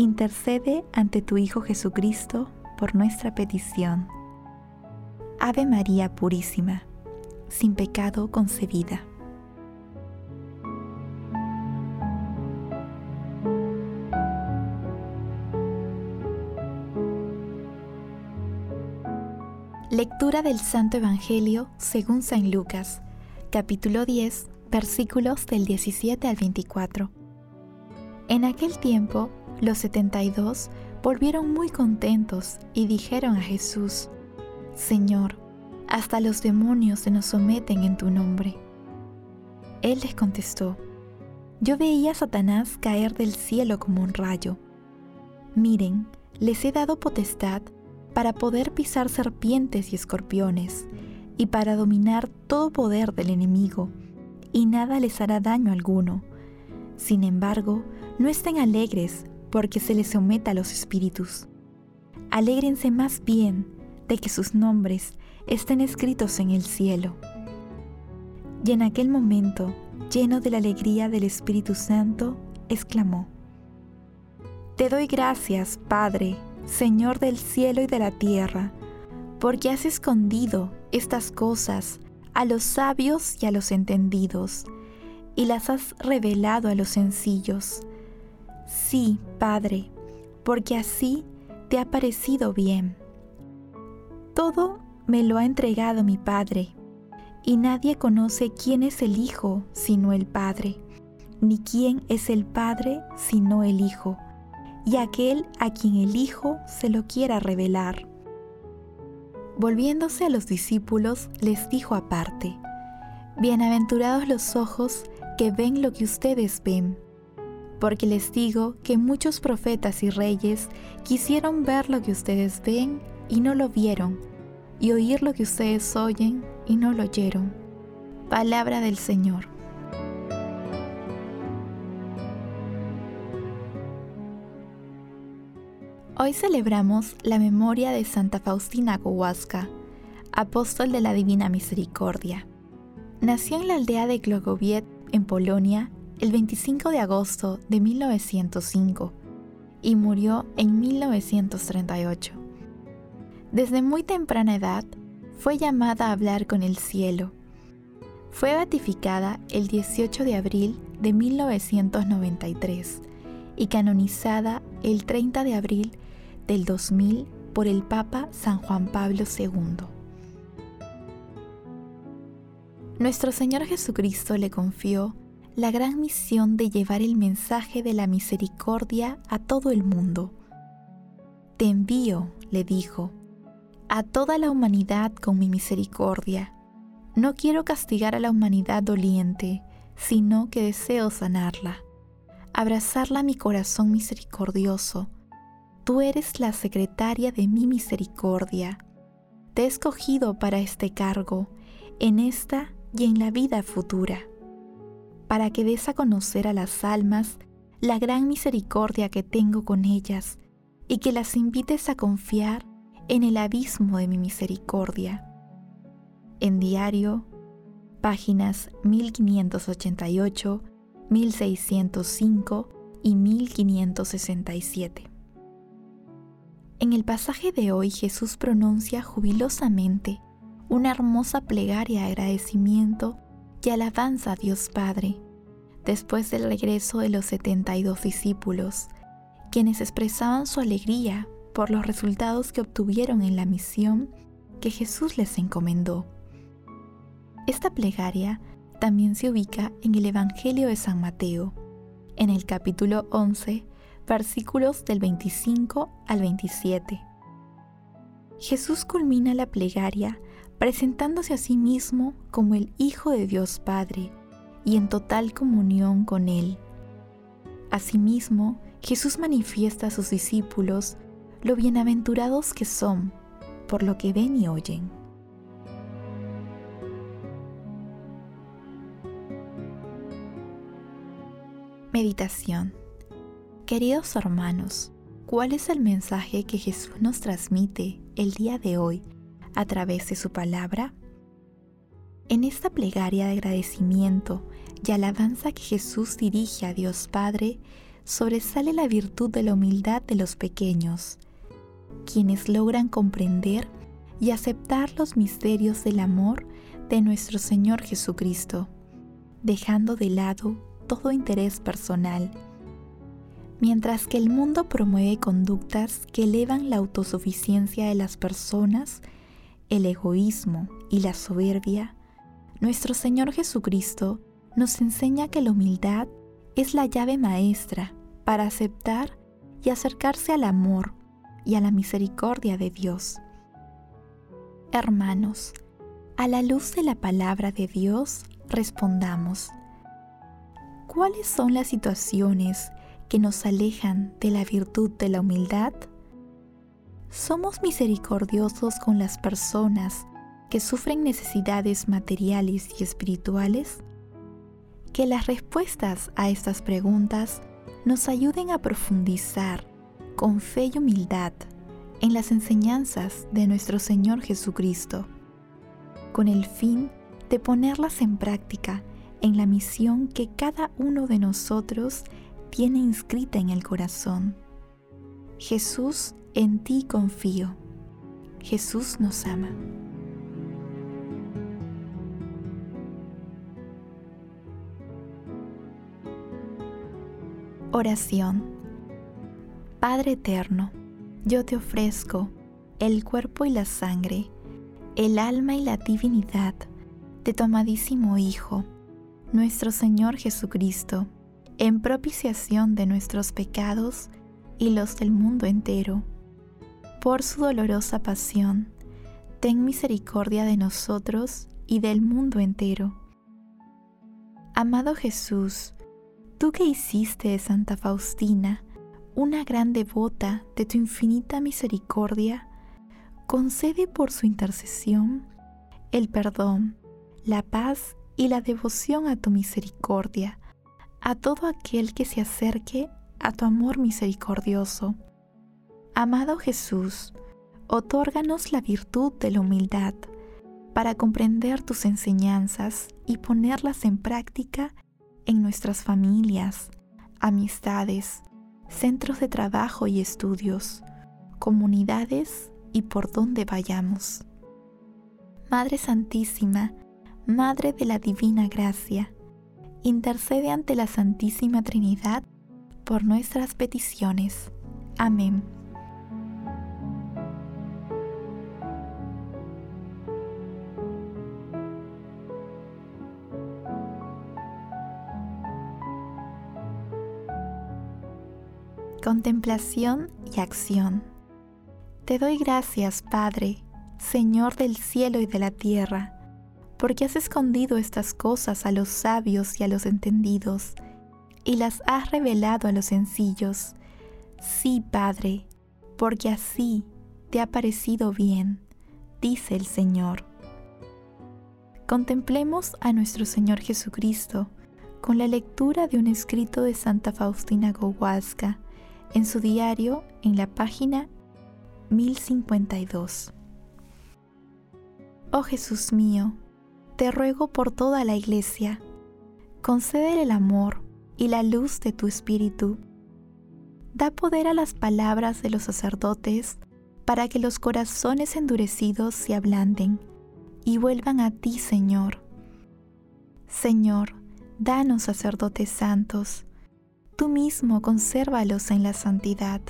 intercede ante tu Hijo Jesucristo por nuestra petición. Ave María Purísima, sin pecado concebida. Lectura del Santo Evangelio según San Lucas, capítulo 10, versículos del 17 al 24. En aquel tiempo, los setenta y dos volvieron muy contentos y dijeron a Jesús, Señor, hasta los demonios se nos someten en tu nombre. Él les contestó, Yo veía a Satanás caer del cielo como un rayo. Miren, les he dado potestad para poder pisar serpientes y escorpiones, y para dominar todo poder del enemigo, y nada les hará daño alguno. Sin embargo, no estén alegres porque se les someta a los espíritus. Alégrense más bien de que sus nombres estén escritos en el cielo. Y en aquel momento, lleno de la alegría del Espíritu Santo, exclamó, Te doy gracias, Padre, Señor del cielo y de la tierra, porque has escondido estas cosas a los sabios y a los entendidos, y las has revelado a los sencillos. Sí, Padre, porque así te ha parecido bien. Todo me lo ha entregado mi Padre, y nadie conoce quién es el Hijo sino el Padre, ni quién es el Padre sino el Hijo, y aquel a quien el Hijo se lo quiera revelar. Volviéndose a los discípulos, les dijo aparte, Bienaventurados los ojos que ven lo que ustedes ven porque les digo que muchos profetas y reyes quisieron ver lo que ustedes ven y no lo vieron, y oír lo que ustedes oyen y no lo oyeron. Palabra del Señor. Hoy celebramos la memoria de Santa Faustina Kowalska, apóstol de la Divina Misericordia. Nació en la aldea de Glogowiec, en Polonia, el 25 de agosto de 1905 y murió en 1938. Desde muy temprana edad fue llamada a hablar con el cielo. Fue beatificada el 18 de abril de 1993 y canonizada el 30 de abril del 2000 por el Papa San Juan Pablo II. Nuestro Señor Jesucristo le confió la gran misión de llevar el mensaje de la misericordia a todo el mundo. Te envío, le dijo, a toda la humanidad con mi misericordia. No quiero castigar a la humanidad doliente, sino que deseo sanarla, abrazarla a mi corazón misericordioso. Tú eres la secretaria de mi misericordia. Te he escogido para este cargo, en esta y en la vida futura para que des a conocer a las almas la gran misericordia que tengo con ellas y que las invites a confiar en el abismo de mi misericordia. En diario, páginas 1588, 1605 y 1567. En el pasaje de hoy Jesús pronuncia jubilosamente una hermosa plegaria de agradecimiento y alabanza a Dios Padre, después del regreso de los 72 discípulos, quienes expresaban su alegría por los resultados que obtuvieron en la misión que Jesús les encomendó. Esta plegaria también se ubica en el Evangelio de San Mateo, en el capítulo 11, versículos del 25 al 27. Jesús culmina la plegaria presentándose a sí mismo como el Hijo de Dios Padre y en total comunión con Él. Asimismo, Jesús manifiesta a sus discípulos lo bienaventurados que son por lo que ven y oyen. Meditación Queridos hermanos, ¿cuál es el mensaje que Jesús nos transmite el día de hoy a través de su palabra? En esta plegaria de agradecimiento y alabanza que Jesús dirige a Dios Padre, sobresale la virtud de la humildad de los pequeños, quienes logran comprender y aceptar los misterios del amor de nuestro Señor Jesucristo, dejando de lado todo interés personal. Mientras que el mundo promueve conductas que elevan la autosuficiencia de las personas, el egoísmo y la soberbia, nuestro Señor Jesucristo nos enseña que la humildad es la llave maestra para aceptar y acercarse al amor y a la misericordia de Dios. Hermanos, a la luz de la palabra de Dios, respondamos, ¿cuáles son las situaciones que nos alejan de la virtud de la humildad? ¿Somos misericordiosos con las personas que sufren necesidades materiales y espirituales? Que las respuestas a estas preguntas nos ayuden a profundizar con fe y humildad en las enseñanzas de nuestro Señor Jesucristo, con el fin de ponerlas en práctica en la misión que cada uno de nosotros tiene inscrita en el corazón. Jesús, en ti confío. Jesús nos ama. Oración. Padre eterno, yo te ofrezco el cuerpo y la sangre, el alma y la divinidad de tu amadísimo Hijo, nuestro Señor Jesucristo, en propiciación de nuestros pecados y los del mundo entero. Por su dolorosa pasión, ten misericordia de nosotros y del mundo entero. Amado Jesús, Tú que hiciste de Santa Faustina una gran devota de tu infinita misericordia, concede por su intercesión el perdón, la paz y la devoción a tu misericordia a todo aquel que se acerque a tu amor misericordioso. Amado Jesús, otórganos la virtud de la humildad para comprender tus enseñanzas y ponerlas en práctica en nuestras familias, amistades, centros de trabajo y estudios, comunidades y por donde vayamos. Madre Santísima, Madre de la Divina Gracia, intercede ante la Santísima Trinidad por nuestras peticiones. Amén. Contemplación y acción. Te doy gracias, Padre, Señor del cielo y de la tierra, porque has escondido estas cosas a los sabios y a los entendidos, y las has revelado a los sencillos. Sí, Padre, porque así te ha parecido bien, dice el Señor. Contemplemos a nuestro Señor Jesucristo con la lectura de un escrito de Santa Faustina Kowalska, en su diario en la página 1052. Oh Jesús mío, te ruego por toda la iglesia, concede el amor y la luz de tu espíritu. Da poder a las palabras de los sacerdotes para que los corazones endurecidos se ablanden y vuelvan a ti, Señor. Señor, danos sacerdotes santos tú mismo consérvalos en la santidad.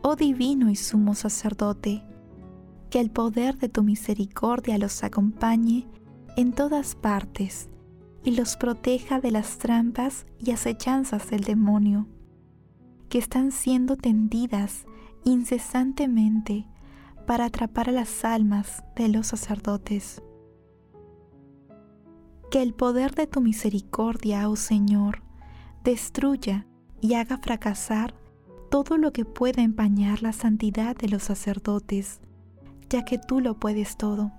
Oh divino y sumo sacerdote, que el poder de tu misericordia los acompañe en todas partes y los proteja de las trampas y acechanzas del demonio, que están siendo tendidas incesantemente para atrapar a las almas de los sacerdotes. Que el poder de tu misericordia, oh Señor, destruya y haga fracasar todo lo que pueda empañar la santidad de los sacerdotes, ya que tú lo puedes todo.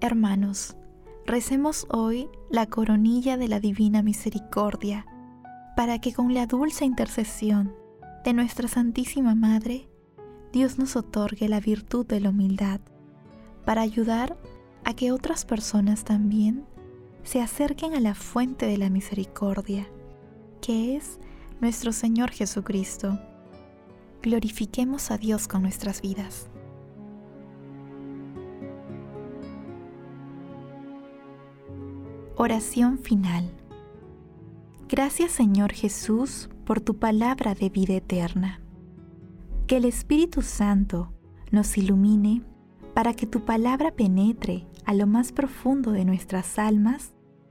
Hermanos, recemos hoy la coronilla de la Divina Misericordia, para que con la dulce intercesión de nuestra Santísima Madre, Dios nos otorgue la virtud de la humildad, para ayudar a que otras personas también se acerquen a la fuente de la misericordia, que es nuestro Señor Jesucristo. Glorifiquemos a Dios con nuestras vidas. Oración final. Gracias Señor Jesús por tu palabra de vida eterna. Que el Espíritu Santo nos ilumine para que tu palabra penetre a lo más profundo de nuestras almas